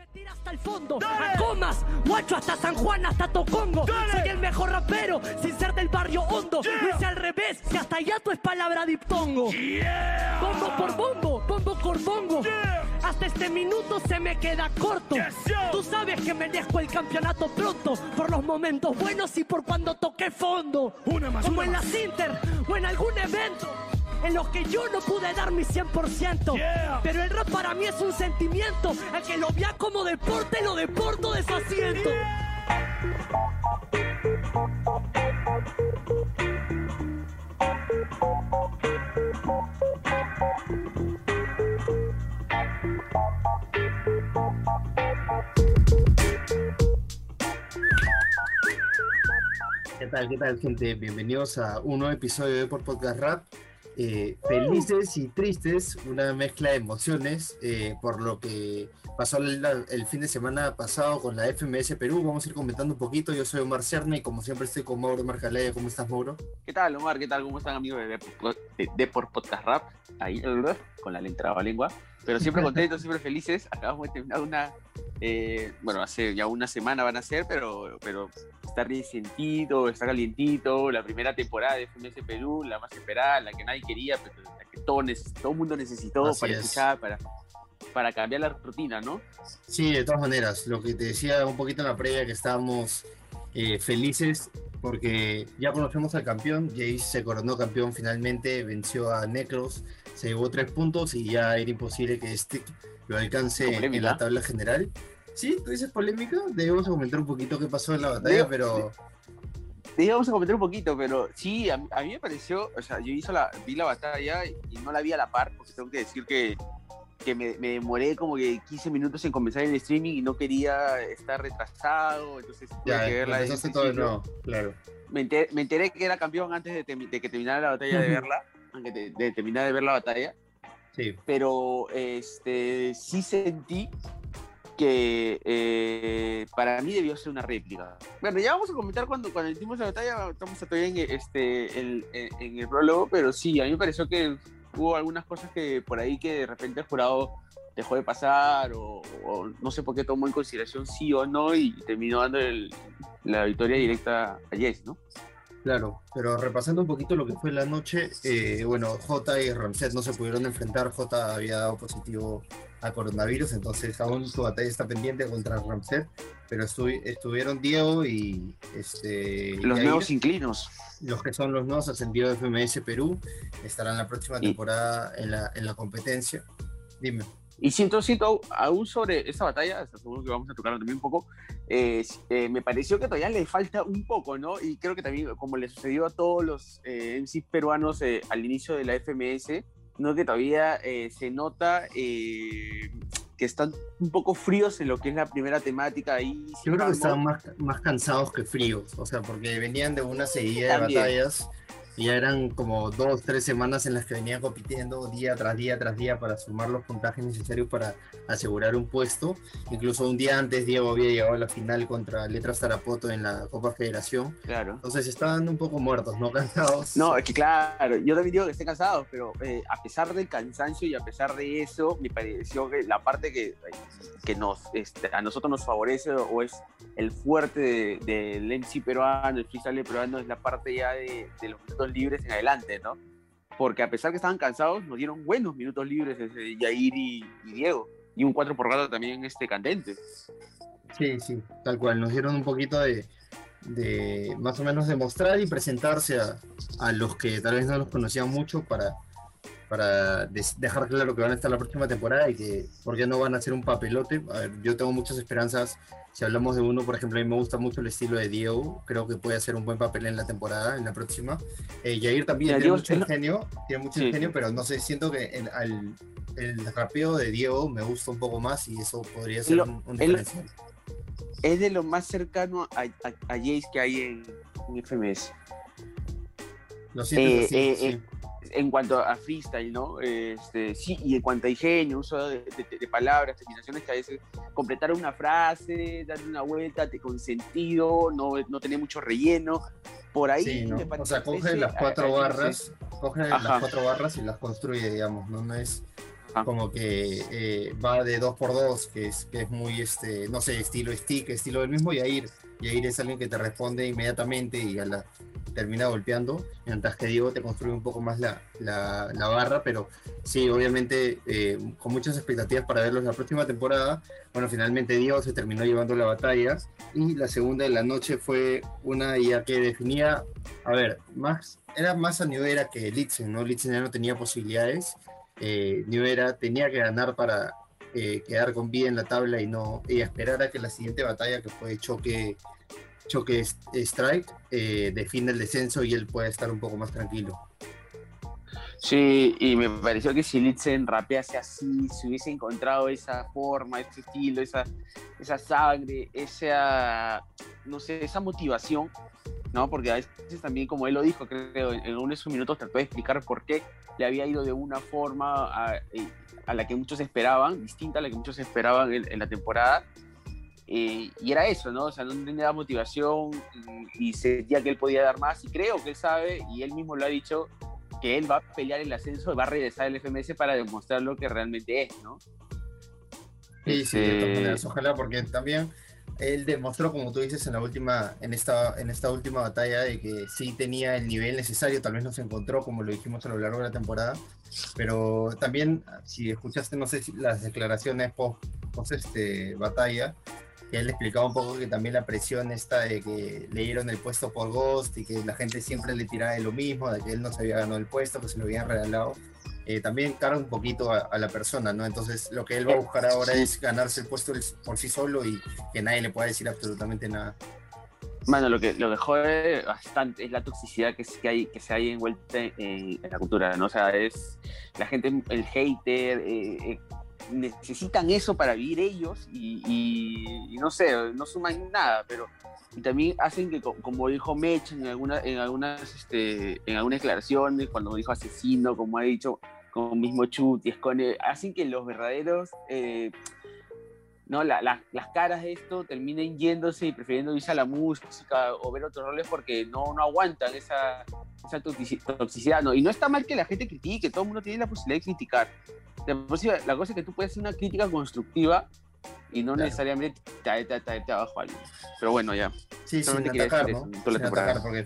Repetir hasta el fondo, a comas, guacho hasta San Juan, hasta Tocongo. Soy el mejor rapero, sin ser del barrio hondo. Hice al revés, que hasta allá tu es palabra diptongo. Bombo por bombo, bombo por bombo. Hasta este minuto se me queda corto. Tú sabes que merezco el campeonato pronto, por los momentos buenos y por cuando toqué fondo. Como en la Inter o en algún evento en los que yo no pude dar mi 100%. Pero el rap para mí es un sentimiento, el que lo vea como deporte, lo deporto de su asiento. ¿Qué tal, qué tal, gente? Bienvenidos a un nuevo episodio de Por Podcast Rap. Eh, felices y tristes, una mezcla de emociones eh, por lo que pasó el, el, fin de semana pasado con la FMS Perú. Vamos a ir comentando un poquito. Yo soy Omar Cerna y como siempre estoy con Mauro Marcalaya. ¿Cómo estás, Mauro? ¿Qué tal, Omar? ¿Qué tal? ¿Cómo están, amigos de, de, de Por Podcast Rap? Ahí, con la lenta lengua. Pero siempre contentos, siempre felices. Acabamos de terminar una, eh, bueno, hace ya una semana van a ser, pero, pero está recientito, está calientito. La primera temporada de FMS Perú, la más esperada, la que nadie quería, pero la que todo, todo el mundo necesitó Así para es. escuchar, para, para cambiar la rutina, ¿no? Sí, de todas maneras. Lo que te decía un poquito en la previa, que estábamos eh, felices porque ya conocemos al campeón. Jace se coronó campeón finalmente, venció a Necros, se llevó tres puntos y ya era imposible que Stick lo alcance en la tabla general. Sí, tú dices polémica. Debemos comentar un poquito qué pasó en la batalla, pero. Debemos comentar un poquito, pero sí, a, a, mí me pareció, o sea, yo hizo la, vi la batalla y, no la vi a la par, porque tengo que decir que que me, me, demoré como que 15 minutos en comenzar el streaming y no quería estar retrasado, entonces ya, que verla todo de nuevo, claro. Me enteré, me enteré, que era campeón antes de, de que terminara la batalla de verla, antes de, de, terminar de ver la batalla. Sí. Pero este, sí sentí que eh, para mí debió ser una réplica. Bueno, ya vamos a comentar cuando, cuando hicimos la batalla, estamos todavía en, este, el, en, en el prólogo, pero sí, a mí me pareció que hubo algunas cosas que por ahí que de repente el jurado dejó de pasar o, o no sé por qué tomó en consideración sí o no y terminó dando el, la victoria directa a Yes, ¿no? Claro, pero repasando un poquito lo que fue la noche, eh, bueno, J y Ramset no se pudieron enfrentar, J había dado positivo a coronavirus, entonces aún su batalla está pendiente contra Ramset, pero estu estuvieron Diego y este... Los Yair, nuevos inclinos. Los que son los nuevos ascendidos de FMS Perú, estarán la próxima temporada y... en, la, en la competencia. Dime. Y siento, siento aún sobre esa batalla, seguro que vamos a tocarlo también un poco, eh, eh, me pareció que todavía le falta un poco, ¿no? Y creo que también, como le sucedió a todos los eh, MCs peruanos eh, al inicio de la FMS, ¿no? Que todavía eh, se nota que están un poco fríos en lo que es la primera temática ahí. Yo creo que estaban más, más cansados que fríos, o sea, porque venían de una seguida de batallas ya eran como dos, tres semanas en las que venían compitiendo día tras día tras día para sumar los puntajes necesarios para asegurar un puesto. Incluso un día antes Diego había llegado a la final contra Letras Tarapoto en la Copa Federación. Claro. Entonces estaban un poco muertos, ¿no? Cansados. No, es que claro, yo también digo que estén cansados, pero eh, a pesar del cansancio y a pesar de eso, me pareció que la parte que, que nos, este, a nosotros nos favorece o es el fuerte del de, de MC peruano, el freestyle peruano, es la parte ya de, de los libres en adelante, ¿no? Porque a pesar que estaban cansados, nos dieron buenos minutos libres ese Yair y, Diego. Y un 4 por gato también este candente. Sí, sí, tal cual. Nos dieron un poquito de, de más o menos demostrar y presentarse a, a, los que tal vez no los conocían mucho para, para dejar claro que van a estar la próxima temporada y que por qué no van a hacer un papelote. A ver, yo tengo muchas esperanzas. Si hablamos de uno, por ejemplo, a mí me gusta mucho el estilo de Diego. Creo que puede hacer un buen papel en la temporada, en la próxima. Eh, Jair también tiene Diego, mucho ingenio, tiene mucho sí. ingenio, pero no sé, siento que el, al, el rapeo de Diego me gusta un poco más y eso podría ser lo, un, un diferencial. Es de lo más cercano a, a, a Jace que hay en, en FMS. Lo siento, eh, sí, eh, sí en cuanto a freestyle, ¿no? Este, sí, y en cuanto a ingenio, uso de, de, de, palabras, terminaciones que a veces completar una frase, darle una vuelta con sentido, no, no tener mucho relleno. Por ahí sí, ¿no? me parece. O sea, coge las cuatro barras, coge las cuatro barras y las construye, digamos, ¿no? No es como que eh, va de 2 por 2 que es, que es muy, este, no sé, estilo stick, estilo del mismo, y Yair. Yair es alguien que te responde inmediatamente y a la, termina golpeando, mientras que Diego te construye un poco más la, la, barra, pero sí, obviamente eh, con muchas expectativas para verlos la próxima temporada. Bueno, finalmente Diego se terminó llevando la batalla y la segunda de la noche fue una ya que definía, a ver, más, era más a New Era que Litzen, ¿no? Litzen ya no tenía posibilidades, eh, tenía que ganar para eh, quedar con vida en la tabla y no y esperar a que la siguiente batalla que fue choque choque strike eh, define el descenso y él puede estar un poco más tranquilo. Sí, y me pareció que si Litzen rapease así, si hubiese encontrado esa forma, ese estilo, esa, esa sangre, esa, no sé, esa motivación, ¿no? Porque a veces también, como él lo dijo, creo, en uno de sus minutos trató de explicar por qué le había ido de una forma a, eh, la que muchos esperaban, distinta a la que muchos esperaban en la temporada, eh, y era eso, ¿no? O sea, no tenía motivación y, sentía que él podía dar más. Y creo que él sabe, y él mismo lo ha dicho, que él va a pelear el ascenso, va a regresar al FMS para demostrar lo que realmente es, ¿no? Sí, sí, de todas este maneras, ojalá, porque también él demostró, como tú dices, en la última, en esta, en esta última batalla, de que sí tenía el nivel necesario, tal vez no se encontró, como lo dijimos a lo largo de la temporada, pero también, si escuchaste, no sé si las declaraciones post, post este, batalla, que él explicaba un poco que también la presión esta de que le dieron el puesto por Ghost y que la gente siempre le tiraba de lo mismo, de que él no se había ganado el puesto, que se lo habían regalado, eh, también carga un poquito a, la persona, ¿no? Entonces lo que él va a buscar ahora es ganarse el puesto por sí solo y que nadie le pueda decir absolutamente nada. Bueno, lo que lo que jode bastante es la toxicidad que, que hay que se hay envuelta en, la cultura, ¿no? O sea, es la gente, el hater, eh, eh necesitan eso para vivir ellos y, no sé, no suman nada, pero también hacen que, como dijo Mech en, alguna, en, algunas, este, en algunas declaraciones, cuando dijo asesino, como ha dicho, como mismo Chut hacen que los verdaderos, eh, no, las caras de esto terminen yéndose y prefiriendo irse a la música o ver otros roles porque no, no aguantan esa, esa toxicidad. ¿no? Y no está mal que la gente critique, todo el mundo tiene la posibilidad de criticar, la cosa es que tú puedes hacer una crítica constructiva y no necesariamente te abajo a alguien. Pero bueno, ya. Sí, sin atacar, ¿no? sin atacar, porque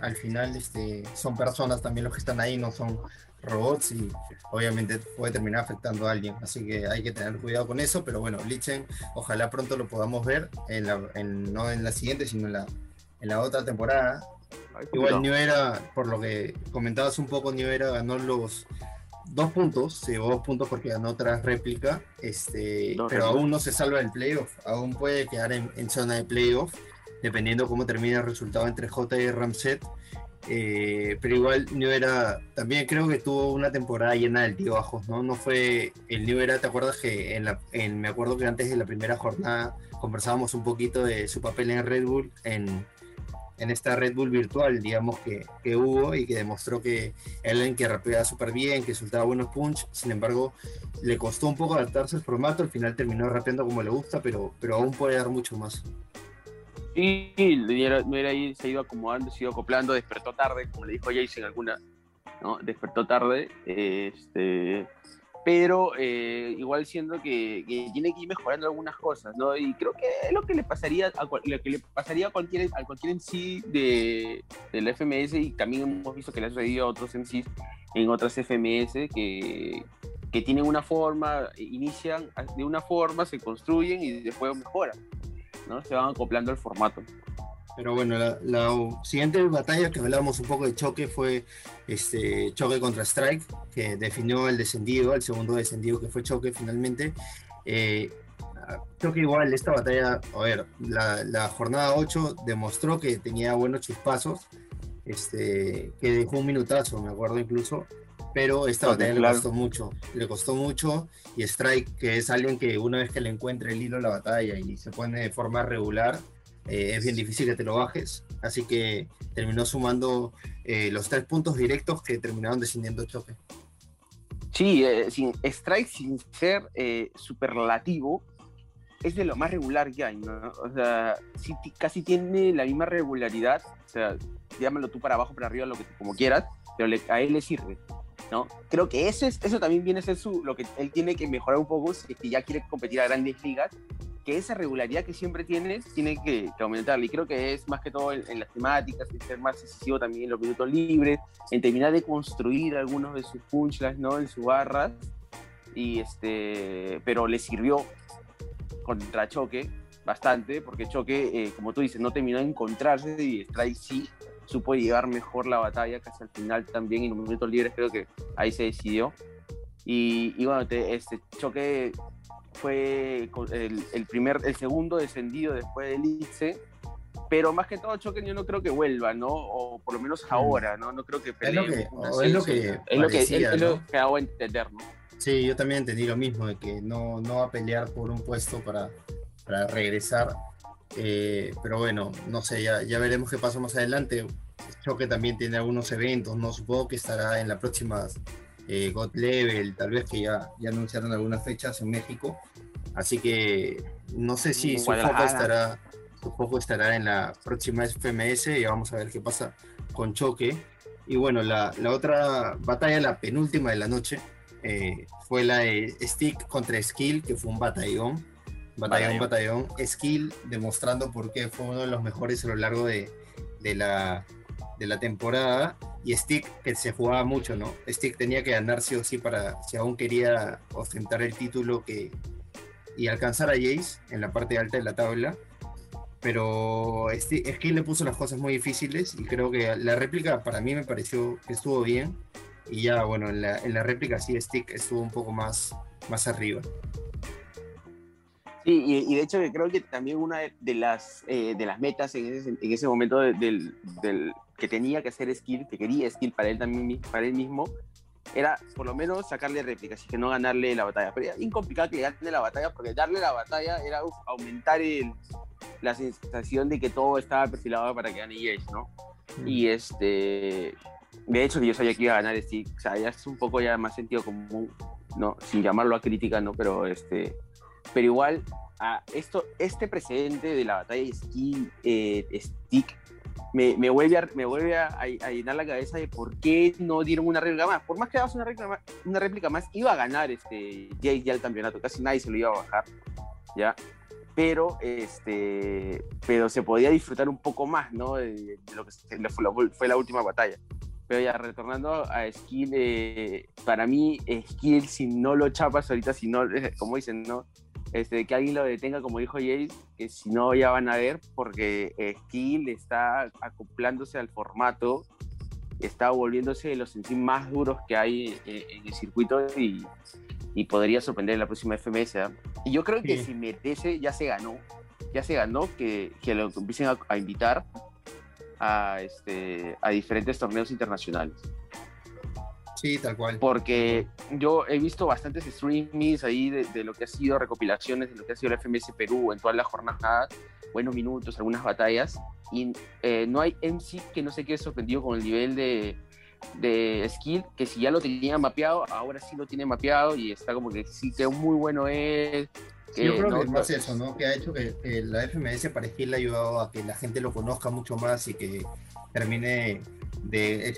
al final este, son personas también los que están ahí, no son robots y obviamente puede terminar afectando a alguien. Así que hay que tener cuidado con eso. Pero bueno, Lichen, ojalá pronto lo podamos ver, en la, no en la siguiente, sino en la, en la otra temporada. Igual New Era, por lo que comentabas un poco, New Era ganó los dos puntos, se llevó dos puntos porque ganó otra réplica, este, pero aún no se salva el playoff, aún puede quedar en, zona de playoff, dependiendo cómo termine el resultado entre J y Ramset. Eh, pero igual New Era también creo que tuvo una temporada llena de altibajos, ¿no? No fue el New Era, ¿te acuerdas que en la, en, me acuerdo que antes de la primera jornada conversábamos un poquito de su papel en Red Bull en, en esta Red Bull virtual, digamos, que, que hubo y que demostró que Ellen que rapeaba súper bien, que soltaba buenos punch, sin embargo, le costó un poco adaptarse al formato, al final terminó rapeando como le gusta, pero, pero aún puede dar mucho más. Sí, no era ahí, se ido acomodando, se ido acoplando, despertó tarde, como le dijo Jason alguna, ¿no? Despertó tarde, este, pero eh, igual siendo que, tiene que ir mejorando algunas cosas, ¿no? Y creo que es lo que le pasaría a, lo que le pasaría a cualquier, a cualquier MC de, del FMS y también hemos visto que le ha sucedido a otros MCs en otras FMS que, que tienen una forma, inician de una forma, se construyen y después mejoran, ¿no? Se van acoplando al formato. Pero bueno, la, siguiente batalla que hablábamos un poco de choque fue este choque contra Strike, que definió el descendido, el segundo descendido que fue choque finalmente. Eh, creo que igual esta batalla, a ver, la, jornada 8 demostró que tenía buenos chispazos, este, que dejó un minutazo, me acuerdo incluso, pero esta batalla le costó mucho, le costó mucho y Strike, que es alguien que una vez que le encuentre el hilo la batalla y se pone de forma regular, eh, es bien difícil que te lo bajes, así que terminó sumando eh, los tres puntos directos que terminaron descendiendo choque. Sí, eh, sin, Strike sin ser superlativo es de lo más regular que hay, ¿no? O sea, casi tiene la misma regularidad, o sea, llámalo tú para abajo, para arriba, lo que como quieras, pero a él le sirve. ¿no? Creo que eso, es, eso también viene a ser su, lo que él tiene que mejorar un poco si ya quiere competir a grandes ligas, que esa regularidad que siempre tiene, tiene que, aumentarla. Y creo que es más que todo en, las temáticas, en ser más decisivo también en los minutos libres, en terminar de construir algunos de sus punchlines, ¿no? En sus barras. Y este, pero le sirvió contra Choque bastante, porque Choque, eh, como tú dices, no terminó de encontrarse y Strike sí supo llevar mejor la batalla, casi al final también, y en los minutos libres creo que ahí se decidió. Y, y bueno, este Choque fue el, el, primer, el segundo descendido después del ICE, pero más que todo Choque yo no creo que vuelva, ¿no? O por lo menos mm. ahora, ¿no? No creo que pelee. Es lo que, es lo que, es lo que, es, lo que hago entender, ¿no? Sí, yo también entendí lo mismo, de que no, no va a pelear por un puesto para, para regresar. Eh, pero bueno, no sé, ya, ya veremos qué pasa más adelante. Choque también tiene algunos eventos, no supongo que estará en la próxima eh, God Level, tal vez que ya, ya anunciaron algunas fechas en México. Así que no sé si su foco, estará, su foco estará en la próxima FMS y vamos a ver qué pasa con Choque. Y bueno, la, la otra batalla, la penúltima de la noche, eh, fue la de Stick contra Skill, que fue un batallón. Batallón, batallón. Skill demostrando por qué fue uno de los mejores a lo largo de, de, la, de la temporada. Y Stick, que se jugaba mucho, ¿no? Stick tenía que ganar sí o sí para, si aún quería ostentar el título que, y alcanzar a Jace en la parte alta de la tabla. Pero Skill le puso las cosas muy difíciles y creo que la réplica para mí me pareció que estuvo bien y ya, bueno, en la, en la réplica sí, Stick estuvo un poco más, más arriba. Sí, y, de hecho creo que también una de las, eh, de las metas en ese, en ese momento del, que tenía que hacer Skill, que quería Skill para él también, para él mismo, era por lo menos sacarle réplicas y que no ganarle la batalla. Pero era incomplicado que le gane la batalla porque darle la batalla era aumentar el, la sensación de que todo estaba perfilado para que gane ¿no? Mm. Y este, de hecho, yo sabía que iba a ganar Stick, o sea, ya es un poco ya más sentido común, ¿no? Sin llamarlo a crítica, ¿no? Pero, este, pero igual, a esto, este precedente de la batalla de Skill, eh, Stick, me, me, vuelve, a, me vuelve a, llenar la cabeza de por qué no dieron una réplica más. Por más que hagas una réplica más, una réplica más iba a ganar este Jay ya el campeonato, casi nadie se lo iba a bajar, ¿ya? Pero, este, pero se podía disfrutar un poco más, ¿no? De, lo que fue, la última batalla. Pero ya retornando a Skill, eh, para mí Skill si no lo chapas ahorita, si no, como dicen, ¿no? Este, que alguien lo detenga, como dijo Jace, que si no ya van a ver, porque Skill está acoplándose al formato, está volviéndose de los en más duros que hay en, el circuito y, y, podría sorprender en la próxima FMS. ¿ah? Y yo creo que si merece, ya se ganó, ya se ganó que, que lo empiecen a invitar a, este, a diferentes torneos internacionales. Sí, tal cual. Porque yo he visto bastantes streamings ahí de, lo que ha sido recopilaciones de lo que ha sido la FMS Perú en todas las jornadas, buenos minutos, algunas batallas, y eh, no hay MC que no se quede sorprendido con el nivel de, de skill, que si ya lo tenía mapeado, ahora sí lo tiene mapeado y está como que sí que muy bueno es, yo creo que es más eso, ¿no? Que ha hecho que, la FMS Skill le ha ayudado a que la gente lo conozca mucho más y que termine de,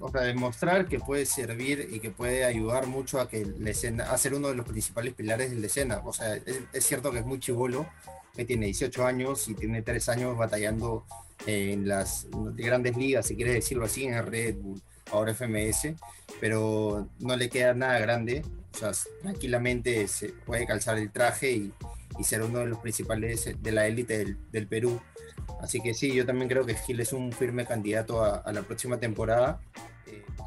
o sea, demostrar que puede servir y que puede ayudar mucho a que la escena, a ser uno de los principales pilares de la escena. O sea, es, cierto que es muy chivolo, que tiene 18 años y tiene 3 años batallando en las grandes ligas, si quieres decirlo así, en Red Bull, ahora FMS, pero no le queda nada grande o sea, tranquilamente se puede calzar el traje y, ser uno de los principales de la élite del, Perú. Así que sí, yo también creo que Gil es un firme candidato a, la próxima temporada.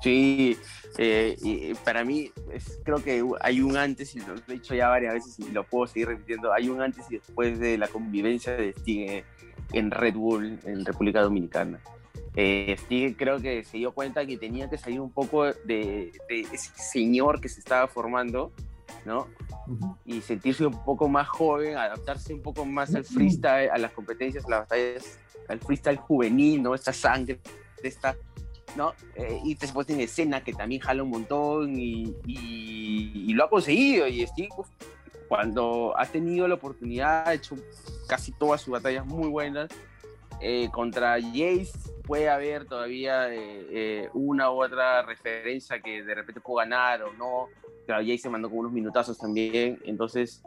Sí, eh, y para mí creo que hay un antes, y lo he dicho ya varias veces y lo puedo seguir repitiendo, hay un antes y después de la convivencia de Stig en Red Bull en República Dominicana eh, creo que se dio cuenta que tenía que salir un poco de, ese señor que se estaba formando, ¿no? Y sentirse un poco más joven, adaptarse un poco más al freestyle, a las competencias, a las batallas, al freestyle juvenil, ¿no? Esta sangre, esta, ¿no? Eh, y después tiene escena que también jala un montón y, y, lo ha conseguido. Y Steve, cuando ha tenido la oportunidad, ha hecho casi todas sus batallas muy buenas eh, contra Jace puede haber todavía eh, una u otra referencia que de repente pueda ganar o no. Claro, Jace se mandó con unos minutazos también. Entonces,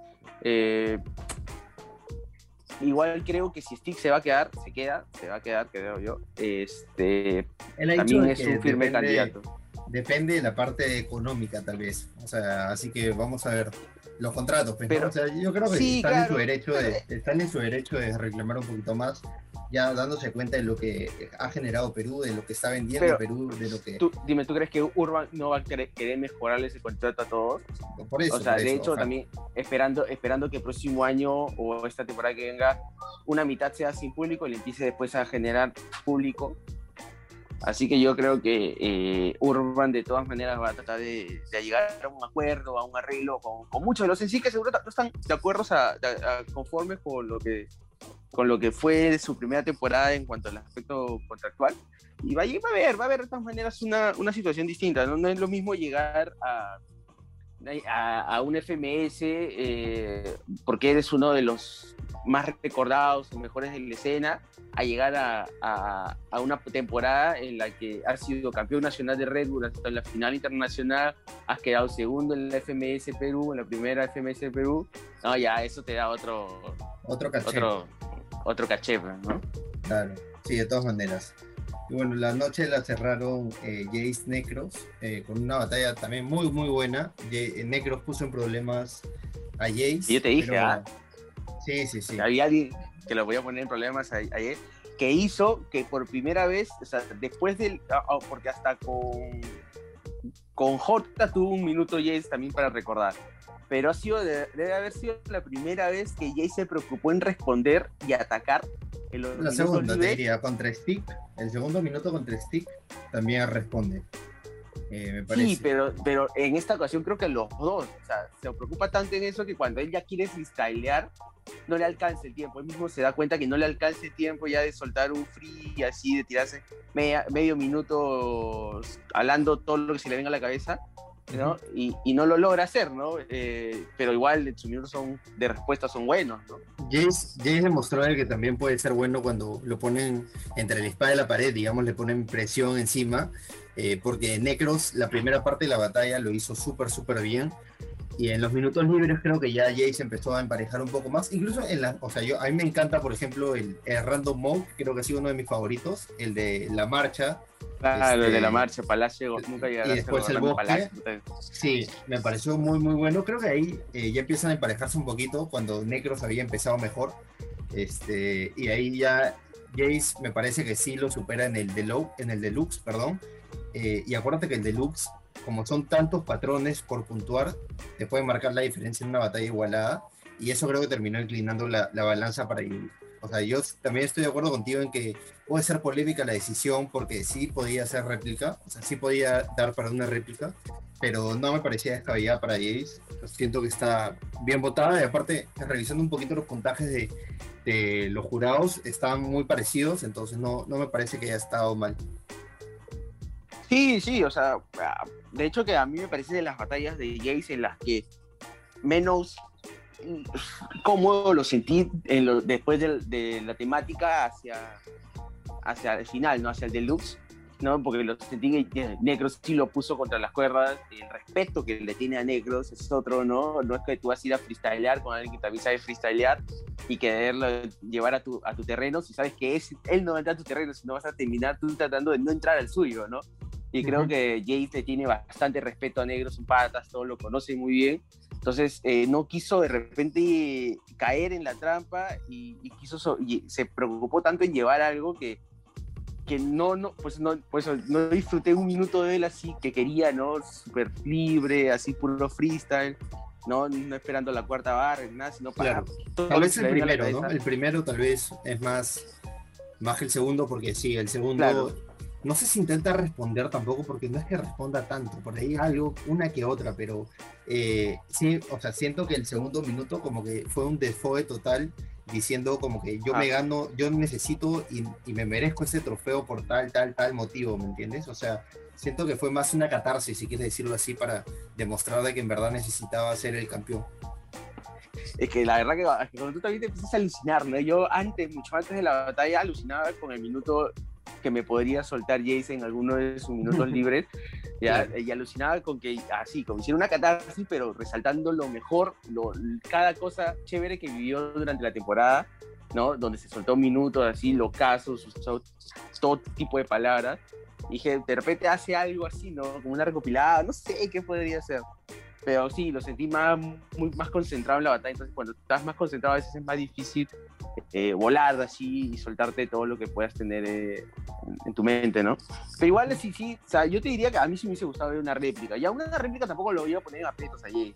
igual creo que si Stick se va a quedar, se queda, se va a quedar, creo yo. Este, también es un firme candidato. Depende de la parte económica, tal vez. O sea, así que vamos a ver los contratos. Pues, pero, yo creo que están, en su derecho de, están en su derecho de reclamar un poquito más, ya dándose cuenta de lo que ha generado Perú, de lo que está vendiendo Perú, de lo que... dime, ¿tú crees que Urban no va a querer, mejorarle ese contrato a todos? Por eso, o sea, de hecho, también esperando, esperando que el próximo año o esta temporada que venga, una mitad sea sin público y le empiece después a generar público Así que yo creo que eh, Urban de todas maneras va a tratar de, llegar a un acuerdo, a un arreglo con, muchos de los en sí que seguro no están de acuerdo, a, conformes con lo que con lo que fue su primera temporada en cuanto al aspecto contractual. Y va, a haber, va a haber de todas maneras una, una situación distinta. ¿no? es lo mismo llegar a, a, un FMS eh, porque eres uno de los más recordados o mejores de la escena a llegar a, a, una temporada en la que has sido campeón nacional de Red Bull hasta la final internacional, has quedado segundo en la FMS Perú, en la primera FMS Perú, no, ya eso te da otro otro caché, otro, otro caché pues, ¿no? Claro, sí, de todas maneras. Y bueno, la noche la cerraron eh, Jace Necros eh, con una batalla también muy, muy buena. Eh, Necros puso en problemas a Jace. Yo te dije, ah, sí, sí, sí. Había alguien que lo voy a poner en problemas ayer, que hizo que por primera vez, o sea, después del, ah, porque hasta con, con J tuvo un minuto Jace también para recordar, pero ha sido, debe haber sido la primera vez que Jace se preocupó en responder y atacar en los La segunda, te diría, contra Stick, el segundo minuto contra Stick también responde. Eh, sí, pero, pero en esta ocasión creo que los dos, o sea, se preocupa tanto en eso que cuando él ya quiere freestylear, no le alcance el tiempo. Él mismo se da cuenta que no le alcance el tiempo ya de soltar un free así, de tirarse medio minuto hablando todo lo que se le venga a la cabeza. ¿No? y, y, no lo logra hacer, ¿no? Eh, pero igual sus son, de respuesta son buenos, ¿no? Jace, Jace demostró que también puede ser bueno cuando lo ponen entre la espada y la pared, digamos, le ponen presión encima, eh, porque Necros, la primera parte de la batalla, lo hizo súper, súper bien y en los minutos libres creo que ya Jace empezó a emparejar un poco más. Incluso en la, o sea, yo a mí me encanta, por ejemplo, el, Random Mode, creo que ha sido uno de mis favoritos, el de la marcha. Ah, el de la este, marcha, Palacio, nunca Y después el bosque. sí, me pareció muy, muy bueno. Creo que ahí eh, ya empiezan a emparejarse un poquito cuando Necros había empezado mejor. Este, y ahí ya Jace me parece que sí lo supera en el, Deluxe, en el Deluxe, perdón. Eh, y acuérdate que el Deluxe como son tantos patrones por puntuar, te puede marcar la diferencia en una batalla igualada. Y eso creo que terminó inclinando la, balanza para ir. O sea, yo también estoy de acuerdo contigo en que puede ser polémica la decisión porque sí podía ser réplica, o sea, sí podía dar para una réplica, pero no me parecía descabellada para Jace. Siento que está bien votada y aparte, revisando un poquito los puntajes de, de los jurados, están muy parecidos, entonces no, no me parece que haya estado mal. Sí, sí, o sea, ah, de hecho que a mí me parece de las batallas de Jace en las que menos cómodo lo sentí después de, la temática hacia, hacia el final, ¿no? Hacia el deluxe, ¿no? Porque lo sentí que Negros sí lo puso contra las cuerdas, el respeto que le tiene a Negros es otro, ¿no? No es que tú vas a ir a freestylear con alguien que también sabe freestylear y quererlo llevar a tu, a tu terreno si sabes que es, él no va a entrar a tu terreno, sino vas a terminar tú tratando de no entrar al suyo, ¿no? Y creo que Jace le tiene bastante respeto a negros, son patas, todo lo conoce muy bien. Entonces, eh, no quiso de repente caer en la trampa y, quiso y se preocupó tanto en llevar algo que, que no, no, pues no, pues no disfruté un minuto de él así que quería, ¿no? Súper libre, así puro freestyle. No, no esperando la cuarta barra, nada, sino para. Tal vez el primero, ¿no? El primero tal vez es más, más que el segundo, porque sí, el segundo no sé si intenta responder tampoco, porque no es que responda tanto, por ahí algo, una que otra, pero eh, sí, o sea, siento que el segundo minuto como que fue un desfogue total, diciendo como que yo me ah. gano, yo necesito y, me merezco ese trofeo por tal, tal, tal motivo, ¿me entiendes? O sea, siento que fue más una catarsis, si quieres decirlo así, para demostrar de que en verdad necesitaba ser el campeón. es que la verdad que, es que cuando tú también te empiezas a alucinar, ¿no? Yo antes, mucho antes de la batalla, alucinaba con el minuto que me podría soltar Jace en alguno de sus minutos libres, ¿ya? y alucinaba con que, así, como hiciera una catarsis, pero resaltando lo mejor, lo, cada cosa chévere que vivió durante la temporada, ¿no? Donde se soltó minutos así, locazos, usó todo tipo de palabras. Y dije, de repente hace algo así, ¿no? Como una recopilada, no sé qué podría ser. Pero sí, lo sentí más, muy, más concentrado en la batalla. Entonces, cuando estás más concentrado, a veces es más difícil eh, volar así y soltarte todo lo que puedas tener eh, en tu mente, ¿no? Pero igual, sí, sí, o sea, yo te diría que a mí sí me hubiese gustado ver una réplica. Ya una réplica tampoco lo voy a poner en aprietos allí.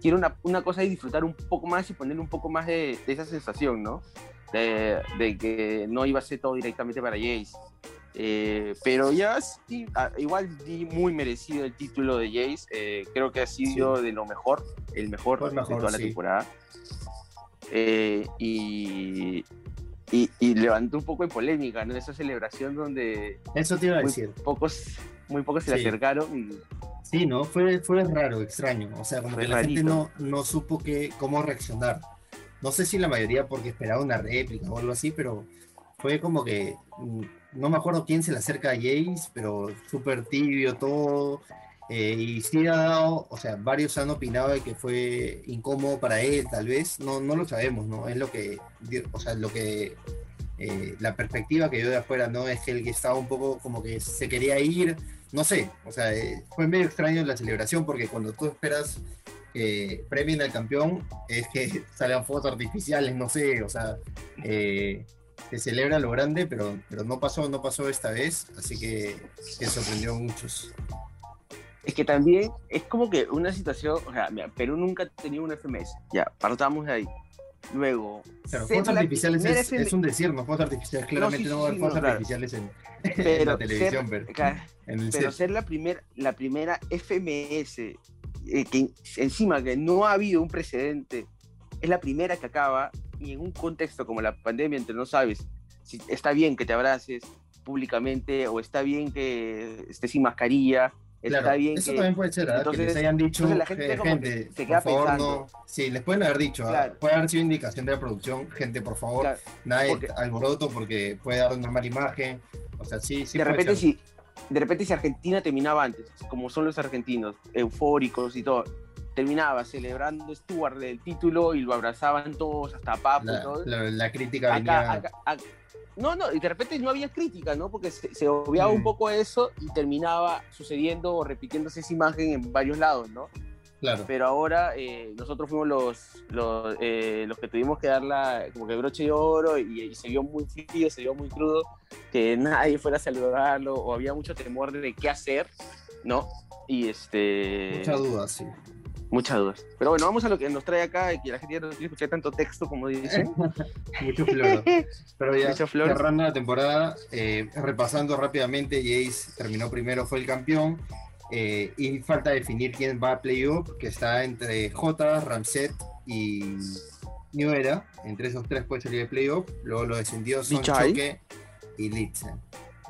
Quiero una, una, cosa y disfrutar un poco más y ponerle un poco más de, de esa sensación, ¿no? De, de, que no iba a ser todo directamente para Jace. Eh, pero ya sí, igual di muy merecido el título de Jace. Eh, creo que ha sido de lo mejor, el mejor, de toda la temporada. Eh, y, y, levantó un poco de polémica, ¿no? Esa celebración donde. Eso te iba a decir. Pocos, muy pocos se le acercaron. Y... Sí, ¿no? Fue, fue raro, extraño. O sea, como que la gente no, no supo que, cómo reaccionar. No sé si la mayoría porque esperaba una réplica o algo así, pero fue como que mm, no me acuerdo quién se le acerca a Jace, pero súper tibio todo. Eh, y sí ha dado, o sea, varios han opinado de que fue incómodo para él, tal vez, no, no lo sabemos, ¿no? Es lo que, o sea, lo que, eh, la perspectiva que yo de afuera, ¿no? Es que el que estaba un poco como que se quería ir, no sé, o sea, eh, fue medio extraño la celebración porque cuando tú esperas que premien al campeón, es que salgan fotos artificiales, no sé, o sea, se celebra lo grande, pero, pero no pasó, no pasó esta vez, así que, que sorprendió a muchos. Es que también es como que una situación, o sea, mira, Perú nunca ha tenido un FMS, ya, partamos de ahí. Luego, claro, fuegos artificiales es, es, un decir, no fuegos artificiales, claramente no, va a haber fuegos artificiales en, en, la televisión, ser, pero, en pero ser la, primer, la primera FMS, eh, que encima que no ha habido un precedente, es la primera que acaba y en un contexto como la pandemia, entre no sabes si está bien que te abraces públicamente o está bien que estés sin mascarilla. está bien eso también puede ser, ¿ah? que les hayan dicho, la gente, gente se queda por favor, no. Sí, les pueden haber dicho, ¿ah? puede haber sido indicación de la producción, gente, por favor, nada de alboroto porque puede dar una mala imagen. O sea, sí, sí. De repente, si, de repente, si Argentina terminaba antes, como son los argentinos, eufóricos y todo, terminaba celebrando Stuart el título y lo abrazaban todos, hasta Papo la, y todo. La, crítica venía... no, no, y de repente no había crítica, ¿no? Porque se, obviaba un poco eso y terminaba sucediendo o repitiéndose esa imagen en varios lados, ¿no? Claro. Pero ahora eh, nosotros fuimos los, los, eh, los, que tuvimos que dar la, como que broche de oro y, se vio muy frío, se vio muy crudo, que nadie fuera a saludarlo o había mucho temor de qué hacer, ¿no? Y este... Mucha duda, sí. Muchas dudas. Pero bueno, vamos a lo que nos trae acá, que la gente ya no tiene escuchar tanto texto como dicen. Mucho flor. Pero ya cerrando la temporada, eh, repasando rápidamente, Jace terminó primero, fue el campeón. Eh, y falta definir quién va a playoff, que está entre J, Ramset y New Era. Entre esos tres puede salir el playoff. Luego los descendidos son Choque y Litzen.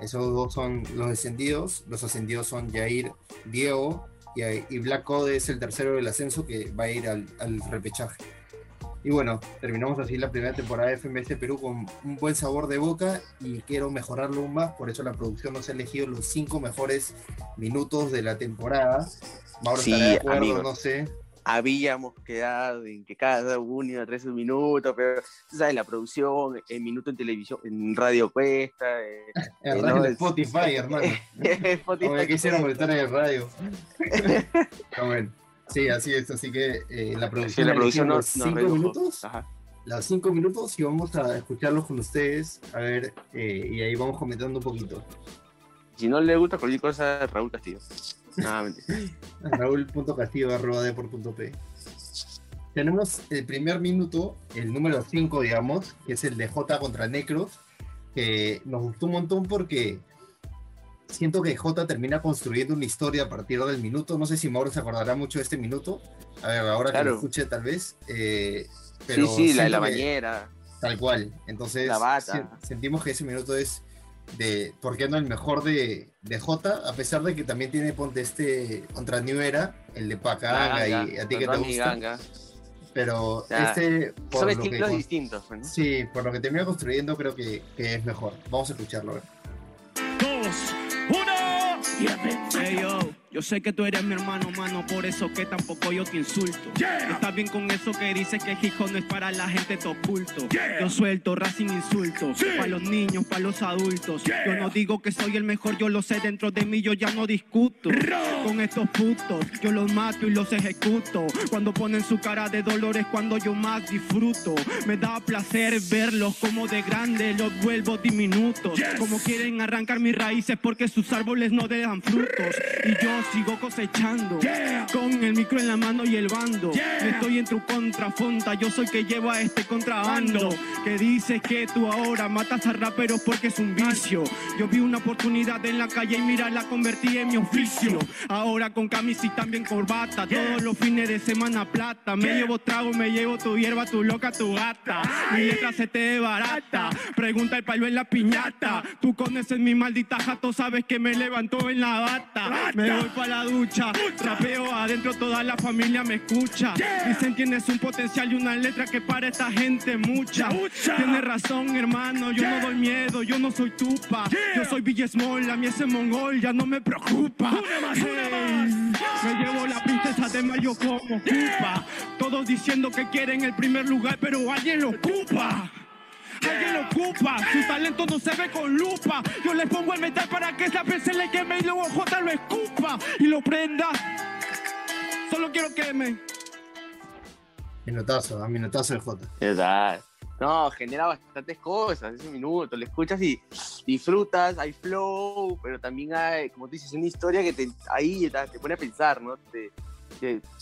Esos dos son los descendidos. Los ascendidos son Jair, Diego y, Black Code es el tercero del ascenso que va a ir al, repechaje. Y bueno, terminamos así la primera temporada de FMS Perú con un buen sabor de boca y quiero mejorarlo aún más, por eso la producción nos ha elegido los cinco mejores minutos de la temporada. Mauro sí, de acuerdo, no sé habíamos quedado en que cada uno iba a traer un minuto, pero sabes, la producción, el minuto en televisión, en radio cuesta. Eh, en radio Spotify, hermano. Spotify. quisiera molestar en el radio. bueno, sí, así es, así que eh, la producción, la producción nos, cinco minutos. Ajá. Los cinco minutos y vamos a escucharlos con ustedes, a ver, eh, y ahí vamos comentando un poquito. Si no le gusta cualquier cosa, Raúl Castillo. Raúl.castillo.p. Tenemos el primer minuto, el número 5, digamos, que es el de J contra Necros, que nos gustó un montón porque siento que J termina construyendo una historia a partir del minuto. No sé si Mauro se acordará mucho de este minuto. A ver, ahora que lo escuche, tal vez. Eh, pero sí, sí, la de la bañera. Tal cual. Entonces, sentimos que ese minuto es de, ¿por qué no el mejor de, de J? A pesar de que también tiene, ponte este, contra New Era, el de Pacanga y a ti que te gusta. pero este... Son estilos distintos. ¿no? Sí, por lo que termina construyendo creo que, que es mejor. Vamos a escucharlo. A ver. Dos, uno. Hey, yo. Yo sé que tú eres mi hermano, mano, por eso que tampoco yo te insulto. Estás bien con eso que dices que hijo no es para la gente te oculto. Yo suelto, sin insultos, para los niños, para los adultos. Yo no digo que soy el mejor, yo lo sé dentro de mí, yo ya no discuto. Con estos putos, yo los mato y los ejecuto. Cuando ponen su cara de dolor es cuando yo más disfruto. Me da placer verlos como de grande los vuelvo diminutos. Como quieren arrancar mis raíces porque sus árboles no dejan frutos. Y yo sigo cosechando. Con el micro en la mano y el bando. Estoy en tu contrafonda, yo soy que lleva este contrabando. Que dices que tú ahora matas a raperos porque es un vicio. Yo vi una oportunidad en la calle y mira, la convertí en mi oficio. Ahora con camisa y también corbata. Todos los fines de semana plata. Me llevo trago, me llevo tu hierba, tu loca, tu gata. Mi letra se te barata. Pregunta el palo en la piñata. Tú conoces mi maldita jato, sabes que me levantó en la bata. Me voy pa' la ducha, trapeo adentro, toda la familia me escucha. Dicen tienes un potencial y una letra que para esta gente mucha. Tienes razón, hermano, yo no doy miedo, yo no soy tupa. Yo soy Villasmol, la mía es mongol, ya no me preocupa. me llevo la princesa de Mayo como ocupa. Todos diciendo que quieren el primer lugar, pero alguien lo ocupa alguien lo ocupa. Su talento no se ve con lupa. Yo le pongo el metal para que esa vez se le queme y luego J lo escupa y lo prenda. Solo quiero que me. Minutazo, a minutazo el J. Verdad. No, genera bastantes cosas, ese minuto, lo escuchas y disfrutas, hay flow, pero también hay, como tú dices, una historia que te, ahí te, pone a pensar, ¿no?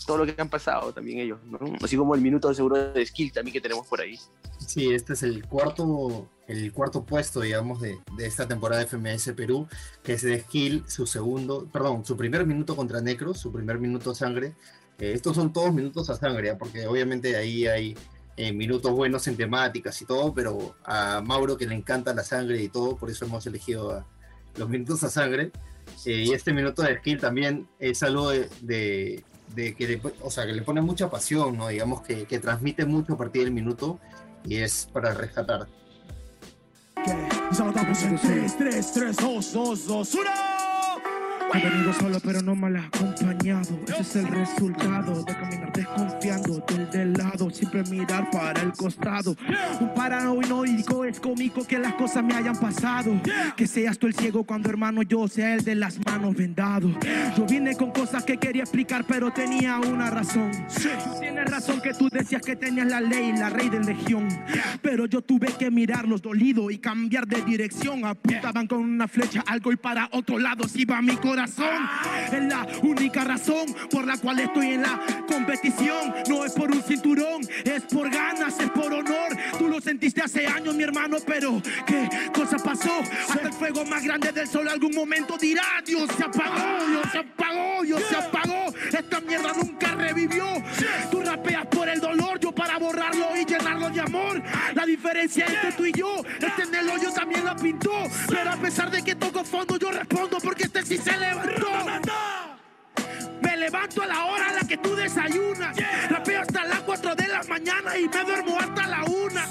Todo lo que han pasado también ellos, ¿no? Así como el minuto seguro de skill también que tenemos por ahí. Sí, este es el cuarto, el cuarto puesto, digamos, de, de esta temporada de FMS Perú, que es de skill, su segundo, perdón, su primer minuto contra Necros, su primer minuto sangre. Eh, estos son todos minutos a sangre, ¿ah? porque obviamente ahí hay eh, minutos buenos en temáticas y todo, pero a Mauro que le encanta la sangre y todo, por eso hemos elegido a los minutos a sangre. Eh, y este minuto de skill también es algo de, de que le, o sea, que le pone mucha pasión, ¿no? Digamos que, que transmite mucho a partir del minuto y es para rescatar. en 3, 3, 2, 2, 2, 1. He venido solo pero no mal acompañado. Ese es el resultado de caminar desconfiando del del lado, siempre mirar para el costado. Un paranoico es cómico que las cosas me hayan pasado. Que seas tú el ciego cuando hermano yo sea el de las manos vendado. Yo vine con cosas que quería explicar pero tenía una razón. tienes razón que tú decías que tenías la ley, la rey de legión. Pero yo tuve que mirarlos dolido y cambiar de dirección. Apuntaban con una flecha algo y para otro lado si va mi corazón. Es la única razón por la cual estoy en la competición. No es por un cinturón, es por ganas, es por honor. Tú lo sentiste hace años, mi hermano, pero ¿qué cosa pasó? Hasta el fuego más grande del sol algún momento dirá, Dios se apagó, Dios se apagó, Dios se apagó. Esta mierda nunca revivió. Tú rapeas por el dolor, yo para borrarlo y llenarlo de amor. La diferencia entre tú y yo, este en el hoyo también la pintó. Pero a pesar de que levanto a la hora a la que tú desayunas. Rapeo hasta las 4 de la mañana y me duermo hasta la 1.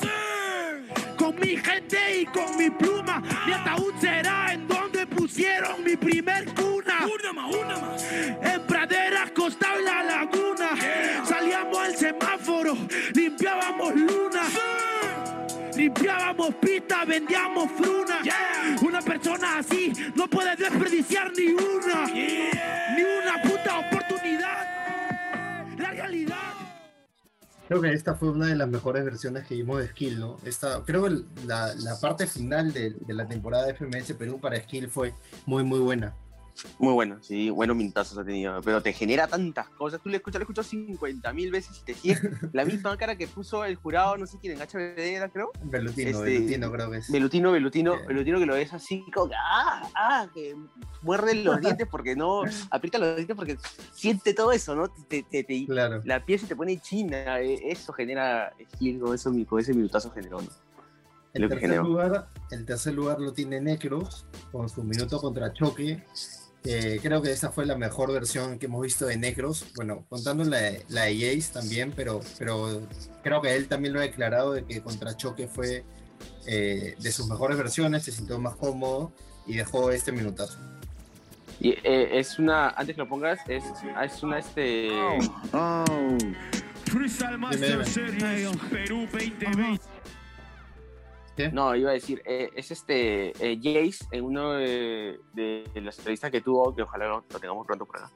Con mi gente y con mi pluma. Mi ataúd será en donde pusieron mi primer cuna. En praderas, costa y la laguna. Salíamos al semáforo, limpiábamos luna limpiábamos pistas, vendíamos fruna. Una persona así no puede desperdiciar ni una, ni Creo que esta fue una de las mejores versiones que vimos de Skill, ¿no? Esta, creo que la, parte final de, de, la temporada de FMS Perú para Skill fue muy, muy buena. Muy bueno, sí, buenos minutazos ha tenido, pero te genera tantas cosas. Tú le escuchas, le escuchas 50 mil veces y te la misma cara que puso el jurado, no sé quién, en HBD creo. Velutino, este, Velutino creo que es. Velutino, Velutino, Velutino que lo ves así como que, ah, ah, que muerde los dientes porque no, aprieta los dientes porque siente todo eso, ¿no? Te, te, te, claro. La piel se te pone china, e, eso genera, eso, ese minutazo generó, ¿no? El tercer, lugar, el tercer lugar lo tiene Necros con su minuto contra Choque Eh, creo que esta fue la mejor versión que hemos visto de Necros. Bueno, contando la, la de Jace también, pero, pero creo que él también lo ha declarado de que contra Choque fue eh, de sus mejores versiones, se sintió más cómodo y dejó este minutazo. Y eh, es una, antes que lo pongas, es, es una este. Oh. Freestyle Master Series Perú 2020. ¿Qué? No, iba a decir, eh, es este eh, Jace en uno de, de las entrevistas que tuvo, que ojalá lo, lo tengamos pronto por acá.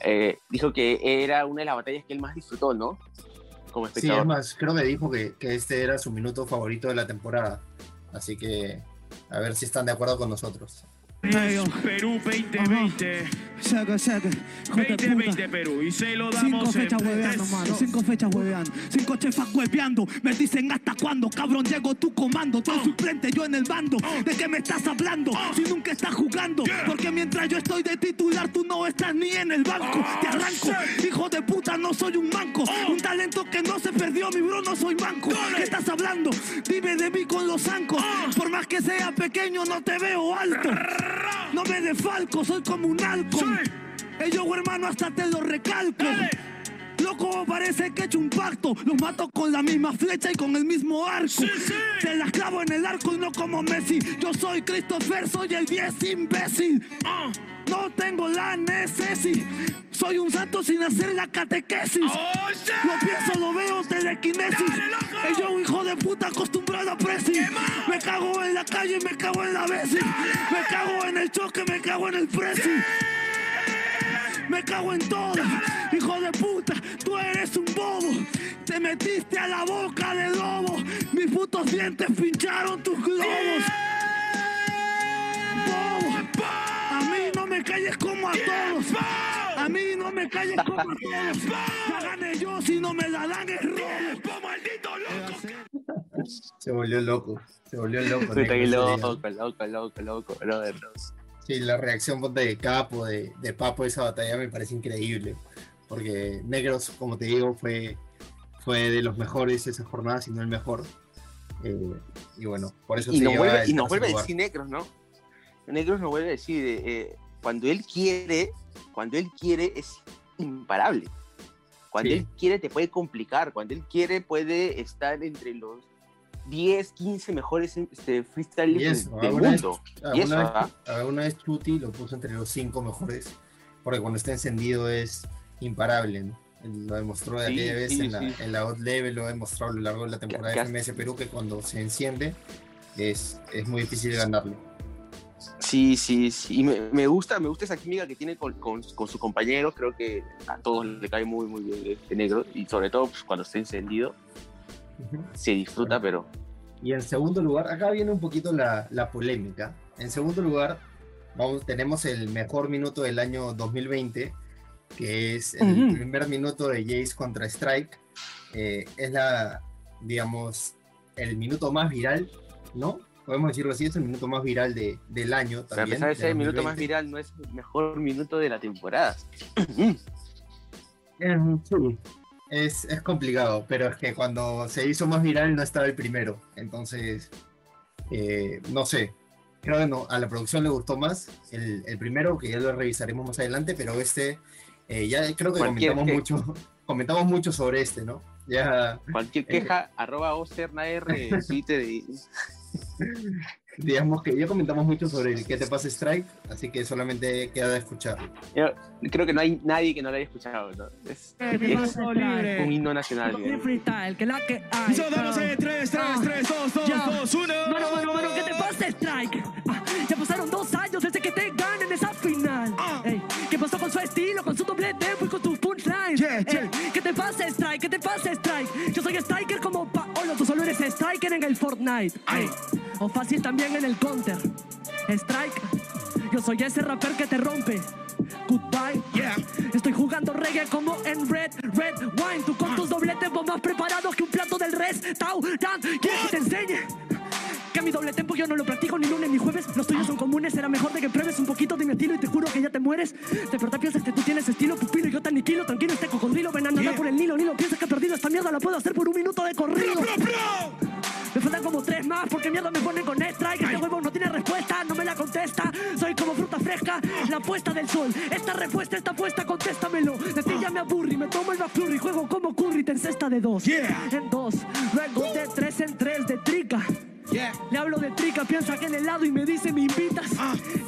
eh, dijo que era una de las batallas que él más disfrutó, ¿no? Como Sí, espectador. es más, creo que dijo que, que este era su minuto favorito de la temporada. Así que a ver si están de acuerdo con nosotros. Perú 2020. Saca, saca. Puta. 2020 Perú. Y se lo Cinco damos en fechas hueveando, mano. dos, Cinco fechas hueveando. Cinco chefas hueveando. Me dicen hasta cuándo, cabrón, llego tu comando. Tú suplente, yo en el bando. ¿De qué me estás hablando? Si nunca estás jugando. Porque mientras yo estoy de titular, tú no estás ni en el banco. Te arranco. Hijo de puta, no soy un manco. Talento que no se perdió, mi bro, no soy manco. ¿Qué estás hablando? Dime de mí con los zancos. Por más que sea pequeño, no te veo alto. No me defalco, soy como un halcón. Ellos, hermano, hasta te lo recalco. Loco, parece que he hecho un pacto. Los mato con la misma flecha y con el mismo arco. Te las clavo en el arco y no como Messi. Yo soy Christopher, soy el 10 imbécil. No tengo la necesidad. Soy un santo sin hacer la catequesis. Lo pienso, lo veo, telequinesis. El yo, hijo de puta, acostumbrado a pressing. Me cago en la calle, me cago en la veci. Me cago en el choque, me cago en el pressing. Me cago en todo, hijo de puta, tú eres un bobo. Te metiste a la boca de lobo. Mis putos dientes pincharon tus globos. A mí no me calles como a todos. A mí no me calles como a todos. Ya gané yo, si no me la dan es robo. maldito loco! Se volvió loco. Se volvió loco. Negro, loco, loco, loco, loco, brother. Sí, la reacción de Capo, de, de Papo a esa batalla me parece increíble. Porque Negros, como te digo, fue, fue de los mejores esa jornada, si no el mejor. Eh, y bueno, por eso Y se nos vuelve, el y nos vuelve a decir Negros, ¿no? Negros nos vuelve a decir, eh, cuando él quiere, cuando él quiere es imparable. Cuando Sí. él quiere te puede complicar, cuando él quiere puede estar entre los 10, 15 mejores este, freestylers del- alguna vez- mundo. Y eso, vez, alguna vez Chuti lo puso entre los cinco mejores, porque cuando está encendido es imparable. ¿no? Lo demostró de Sí, aquella vez sí, en, la, en la Hot Level, lo ha demostrado a lo largo de la temporada de FMS Perú, que cuando se enciende es, es muy difícil ganarle. Sí, sí, sí. Y me, me gusta, me gusta esa química que tiene con, con, con su compañero. Creo que a todos le cae muy, muy bien este negro. Y sobre todo pues, cuando está encendido, se disfruta, pero Y en segundo lugar, acá viene un poquito la, la polémica. En segundo lugar, vamos, tenemos el mejor minuto del año 2020, que es el primer minuto de Jace contra Strike. Eh, es la, digamos, el minuto más viral, ¿no? Podemos decirlo así, es el minuto más viral de, del año para también. empezar ese minuto más 2020. viral no es el mejor minuto de la temporada. Eh, sí, es, es complicado, pero es que cuando se hizo más viral no estaba el primero. Entonces, eh, no sé. Creo que no, a la producción le gustó más el, el primero, que ya lo revisaremos más adelante, pero este, eh, ya creo que Cualquier comentamos que- mucho, comentamos mucho sobre este, ¿no? Ya, Cualquier queja, arroba OCERNAR, Twitter y... digamos que ya comentamos mucho sobre el que te pasa Strike, así que solamente queda escucharlo. Yo creo que no hay nadie que no lo haya escuchado, ¿no? Es, Eh, es un himno nacional. Con freestyle, que la que hay. Y se lo damos en 3, 3, 3, 2, 2, Ya. 2, 1. Mano, mano, mano, ¿qué te pasa, Strike? Ah, ya pasaron dos años desde que te ganen esa final. Ah. Ey, ¿Qué pasó con su estilo, con su doble tempo y con tus punchlines? Yeah, yeah. Ey, ¿Qué te pasa, Strike? ¿Qué te pasa, Strike? Yo soy Striker como solo eres Striker en el Fortnite. O fácil también en el Counter. Strike, yo soy ese rapper que te rompe. Goodbye. Yeah. Estoy jugando reggae como en Red, Red Wine. Tú con tus dobletes vos más preparados que un plato del restaurant. ¿Quieres que te enseñe? Que mi doble tempo yo no lo practico ni lunes ni jueves. Los tuyos son comunes, será mejor de que pruebes un poquito de mi estilo y te juro que ya te mueres. De verdad piensas que tú tienes estilo, pupilo, y yo te aniquilo. Tranquilo, este cocodrilo, ven a nadar por el Nilo. Nilo, piensas que he perdido esta mierda, la puedo hacer por un minuto de corrido. Me faltan como tres Es más, porque mierda me ponen con strike. Este huevo no tiene respuesta, no me la contesta. Soy como fruta fresca, la puesta del sol. Esta respuesta está puesta, contéstamelo. De ti ya me aburri, me tomo el McFlurry. Juego como Curry, te encesta de dos. En dos, luego de tres en tres de trica. Le hablo de trica, piensa que en helado y me dice me invitas.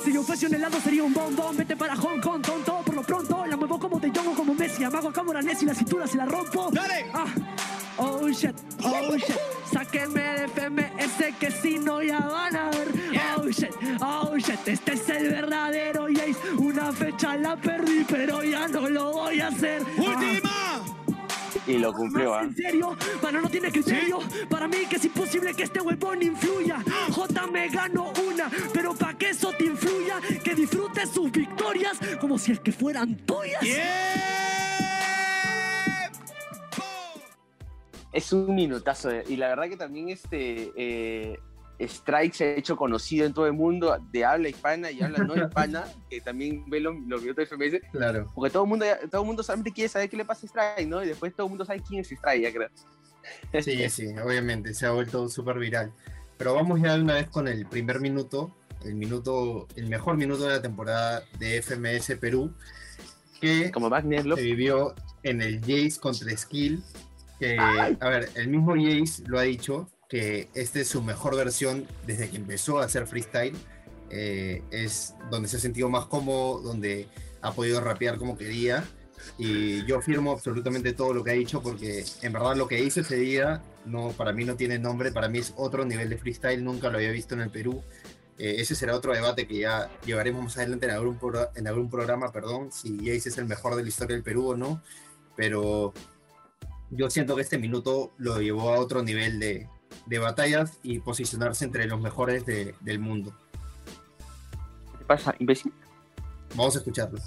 Si yo fuese un helado sería un bombón. Vete para Hong Kong, tonto. Por lo pronto la muevo como de Jong o como Messi. Amago a cámara y la cintura se la rompo. Ah, oh shit, oh shit. Sáquenme de FMS que si no ya van a ver. Oh shit, oh shit. Este es el verdadero Jace. Una fecha la perdí, pero ya no lo voy a hacer. Ah. Y lo cumplió, ¿ah? en serio, para no tiene criterio. Para mí que es imposible que este huevón influya. J me gano una, pero para que eso te influya, que disfrutes sus victorias como si es que fueran tuyas. Es un minutazo. eh, Y la verdad que también este eh, Strike se ha hecho conocido en todo el mundo de habla hispana y habla no hispana, que también ve los, los videos de FMS, Claro. porque todo el mundo todo el mundo solamente quiere saber qué le pasa a Strike, ¿no? Y después todo el mundo sabe quién es Strike, ya creo. Sí, sí, obviamente, se ha vuelto súper viral. Pero vamos ya de una vez con el primer minuto, el minuto, el mejor minuto de la temporada de FMS Perú, que Como Wagner se vivió en el Jace contra Skill. Que, a ver, el mismo Jace lo ha dicho que esta es su mejor versión desde que empezó a hacer freestyle. Eh, es donde se ha sentido más cómodo, donde ha podido rapear como quería. Y yo firmo absolutamente todo lo que ha dicho porque en verdad lo que hizo ese día no, para mí no tiene nombre, para mí es otro nivel de freestyle, nunca lo había visto en el Perú. Eh, ese será otro debate que ya llevaremos más adelante en algún, pro- en algún programa, perdón, si Jace es el mejor de la historia del Perú o no, pero yo siento que este minuto lo llevó a otro nivel de, de batallas y posicionarse entre los mejores de- del mundo. ¿Qué pasa, imbécil? Vamos a escucharlo.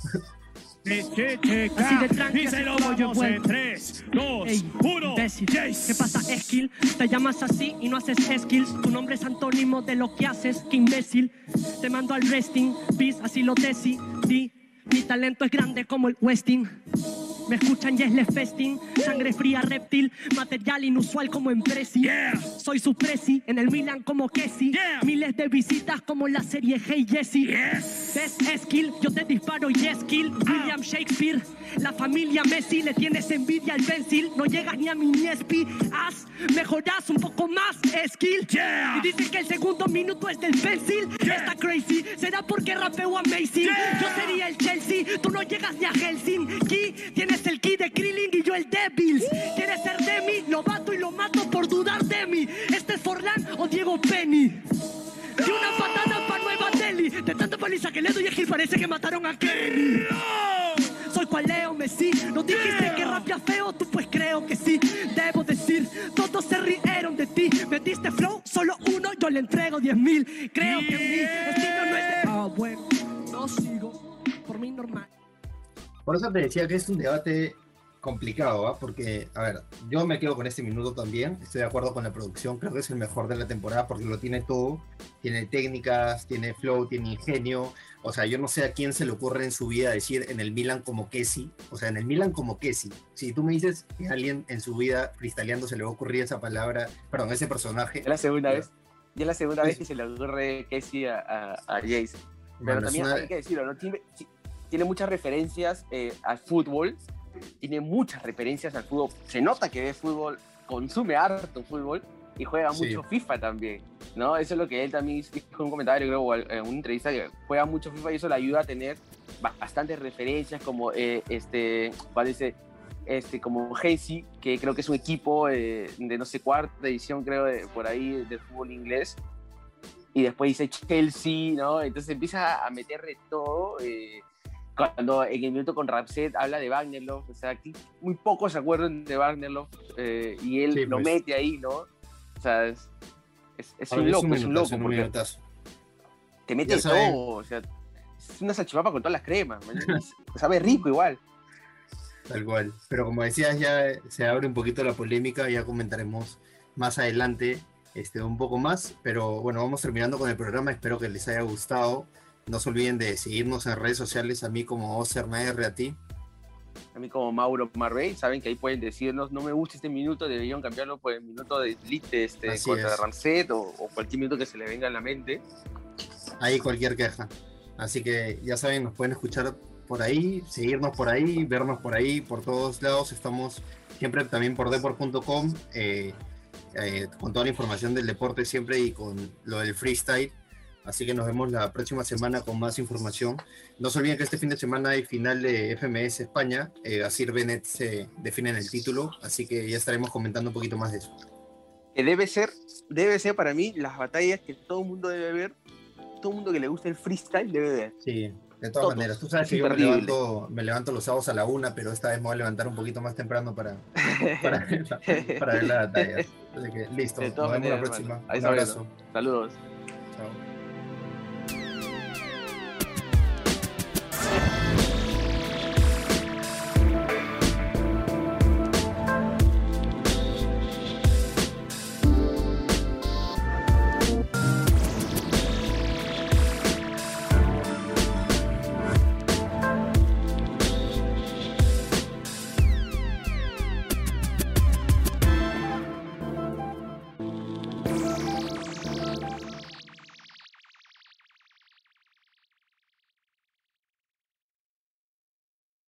Así de tranqui, Y así se lo como yo vamos puedo. en 3, 2, Ey, 1. imbécil. ¿Qué pasa, Skill? Te llamas así y no haces skills. Tu nombre es antónimo de lo que haces. Qué imbécil. Te mando al resting. Peace, así lo decidí. Mi talento es grande como el Westing. Me escuchan y es le festing. Sangre fría, reptil. Material inusual como en Prezi. Soy su Prezi. En el Milan como Kessi. Yeah. Miles de visitas como la serie Hey Jesse. ¿Ves skill? Yo te disparo y es kill. William Shakespeare. La familia Messi le tienes envidia al pencil. No llegas ni a mi Niespi. Haz, mejorás un poco más, skill. Yeah. Y dicen que el segundo minuto es del pencil. Está crazy. ¿Será porque rapeo amazing? Yo sería el Chelsea. Tú no llegas ni a Helsinki. Tienes el ki de Krillin y yo el Devils. ¿Quieres ser de mí? Lo bato y lo mato por dudar de mí. ¿Este es Forlán o Diego Penny? Y una De tanta paliza que le doy a Gil parece que mataron a Kenny. Soy cual Leo Messi. No dijiste que rapia feo, tú pues creo que sí. Debo decir, todos se rieron de ti. Me diste flow, solo uno, yo le entrego 10 mil. Creo que mi estilo no es de. Ah, bueno, no sigo. Por mí normal. Por eso te decía que es un debate complicado, ¿ah? porque, a ver, yo me quedo con este minuto también, estoy de acuerdo con la producción, creo que es el mejor de la temporada porque lo tiene todo, tiene técnicas, tiene flow, tiene ingenio, o sea, yo no sé a quién se le ocurre en su vida decir en el Milan como Kessi, o sea, en el Milan como Kessi, si tú me dices que a alguien en su vida freestyleando se le va a ocurrir esa palabra, perdón, ese personaje, Es la segunda vez. Ya la segunda vez que se le ocurre Casey a, a, a Jace. Pero bueno, también una- hay que decirlo, ¿no? Tiene, ti- tiene muchas referencias eh, al fútbol. Tiene muchas referencias al fútbol. Se nota que ve fútbol, consume harto fútbol y juega Sí. mucho FIFA también. ¿no? Eso es lo que él también dijo en un comentario, creo, o en una entrevista, que juega mucho FIFA y eso le ayuda a tener bastantes referencias, como eh, este, ¿cuál dice? Este, como Hazy, que creo que es un equipo eh, de no sé cuarta edición, creo, de, por ahí del fútbol inglés. Y después dice Chelsea, ¿no? Entonces empieza a meter de todo. eh, cuando en el minuto con Rapset habla de Wagnerlov, o sea, aquí muy pocos se acuerdan de Wagnerlov eh, y él Sí, lo pues. mete ahí, ¿no? O sea, es, es, es Para un loco, es un loco, un porque te mete Ya todo, o sea, es una salchipapa con todas las cremas, sabe rico igual. Tal cual. Pero como decías, ya se abre un poquito la polémica, ya comentaremos más adelante este, un poco más. Pero bueno, vamos terminando con el programa. Espero que les haya gustado. No se olviden de seguirnos en redes sociales, a mí como OCERNAR, a ti. a mí como Mauro Marbey, saben que ahí pueden decirnos, no me gusta este minuto, deberían cambiarlo por el minuto de Elite este, Así contra es. Ramset o, o cualquier minuto que se le venga a la mente. Ahí cualquier queja. Así que ya saben, nos pueden escuchar por ahí, seguirnos por ahí, vernos por ahí, por todos lados. Estamos siempre también por deport.com eh, eh, con toda la información del deporte siempre y con lo del freestyle. Así que nos vemos la próxima semana con más información. No se olviden que este fin de semana hay final de FMS España. Eh, Asir Bennett se define en el título, así que ya estaremos comentando un poquito más de eso. Que debe ser, debe ser para mí las batallas que todo el mundo debe ver, todo el mundo que le gusta el freestyle debe ver. Sí, de todas Todos. maneras. Tú sabes que yo me levanto, me levanto los sábados a la una, pero esta vez me voy a levantar un poquito más temprano para, para, para ver la batalla. Así que listo, nos vemos la maneras, próxima. hermano. Ahí Un abrazo. Saludos. Chao.